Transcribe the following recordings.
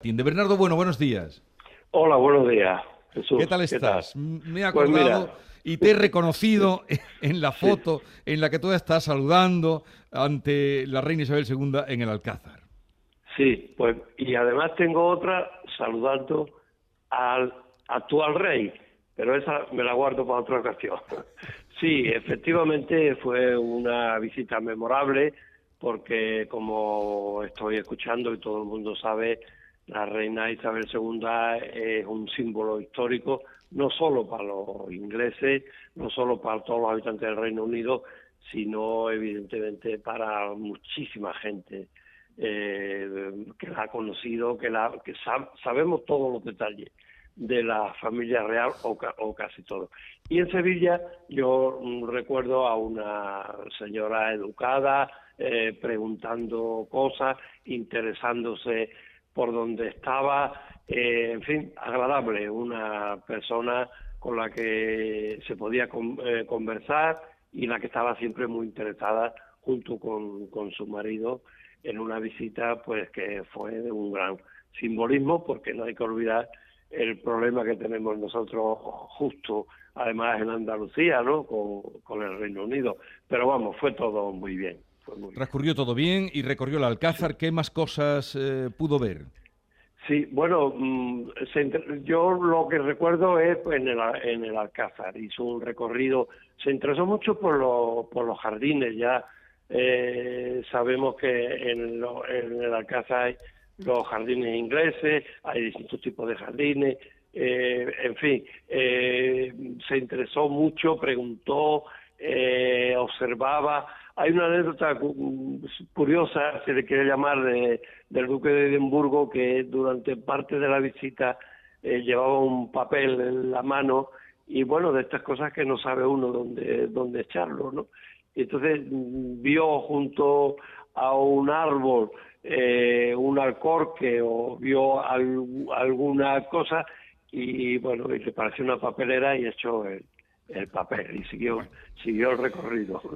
De Bernardo Bueno, buenos días. Hola, buenos días. Jesús. ¿Qué tal estás? Me he Pues acordado y te he reconocido en la foto en la que tú estás saludando ante la reina Isabel II en el Alcázar. Sí, pues y además tengo otra saludando al actual rey, pero esa me la guardo para otra ocasión. Sí, efectivamente fue una visita memorable porque como estoy escuchando y todo el mundo sabe, la reina Isabel II es un símbolo histórico no solo para los ingleses, no solo para todos los habitantes del Reino Unido, sino evidentemente para muchísima gente eh, que la ha conocido, que, la, que sab- sabemos todos los detalles de la familia real o, ca- o casi todo. Y en Sevilla yo recuerdo a una señora educada eh, preguntando cosas, interesándose por donde estaba, eh, en fin, agradable, una persona con la que se podía eh, conversar y la que estaba siempre muy interesada junto con, con su marido en una visita pues que fue de un gran simbolismo porque no hay que olvidar el problema que tenemos nosotros justo además en Andalucía no con el Reino Unido. Pero vamos fue todo muy bien bien. Transcurrió todo bien y recorrió el Alcázar. ¿Qué más cosas eh, pudo ver? Sí, bueno, mm, yo lo que recuerdo es pues, en el, en el Alcázar, hizo un recorrido, se interesó mucho por, los por los jardines, ya eh, sabemos que en, lo- en el Alcázar hay los jardines ingleses, hay distintos tipos de jardines, eh, en fin, eh, se interesó mucho, preguntó, observaba. Hay una anécdota cu- curiosa, se le quiere llamar, de- del duque de Edimburgo, que durante parte de la visita eh, llevaba un papel en la mano y bueno, de estas cosas que no sabe uno dónde, dónde echarlo, ¿no? Y entonces mm, vio junto a un árbol eh, un alcorque o vio al- alguna cosa y bueno, y le pareció una papelera y echó el, el papel y siguió, siguió el recorrido.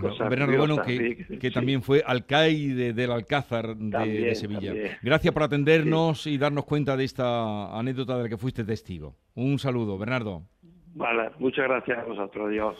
Bueno, Bernardo Bueno, que, sí, que sí. también fue alcaide del Alcázar de, También, de Sevilla. también. Gracias por atendernos y darnos cuenta de esta anécdota de la que fuiste testigo. Un saludo, Bernardo. Vale, muchas gracias a vosotros, Dios.